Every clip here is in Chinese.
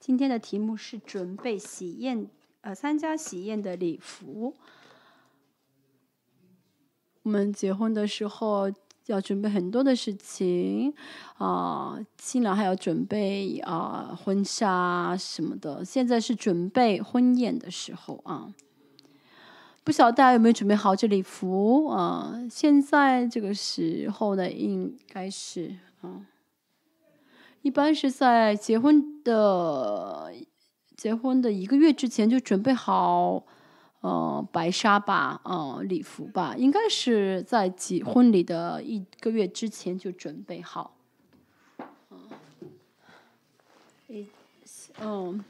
今天的题目是准备喜宴，呃，参加喜宴的礼服。我们结婚的时候要准备很多的事情，啊，新郎还要准备啊婚纱什么的。现在是准备婚宴的时候啊，不晓得大家有没有准备好这礼服啊？现在这个时候呢，应该是啊。一般是在结婚的结婚的一个月之前就准备好，呃，白纱吧，呃，礼服吧，应该是在结婚礼的一个月之前就准备好。嗯，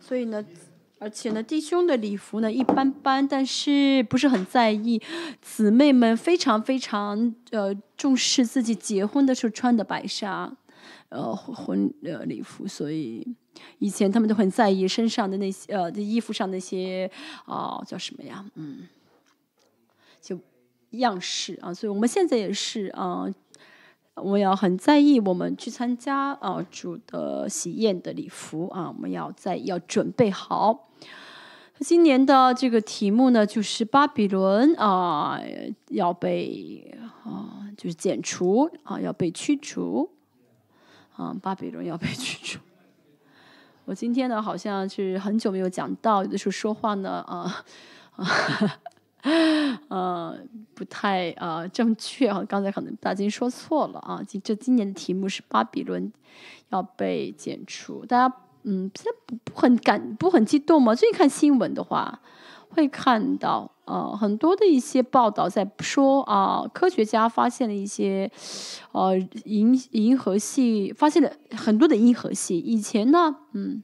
所以呢。而且呢，弟兄的礼服呢一般般，但是不是很在意。姊妹们非常非常呃重视自己结婚的时候穿的白纱，呃婚呃礼服，所以以前他们都很在意身上的那些呃衣服上那些啊叫什么呀？嗯，就样式啊。所以我们现在也是啊。我们要很在意，我们去参加啊主的喜宴的礼服啊，我们要在要准备好。今年的这个题目呢，就是巴比伦啊要被啊就是剪除啊要被驱逐啊巴比伦要被驱逐。我今天呢好像是很久没有讲到，有的时候说话呢啊啊。呃，不太呃正确啊，刚才可能大金说错了啊。今这今年的题目是巴比伦要被剪除，大家嗯，现在不不很感不很激动吗？最近看新闻的话，会看到呃很多的一些报道在说啊，科学家发现了一些呃银银河系，发现了很多的银河系。以前呢，嗯。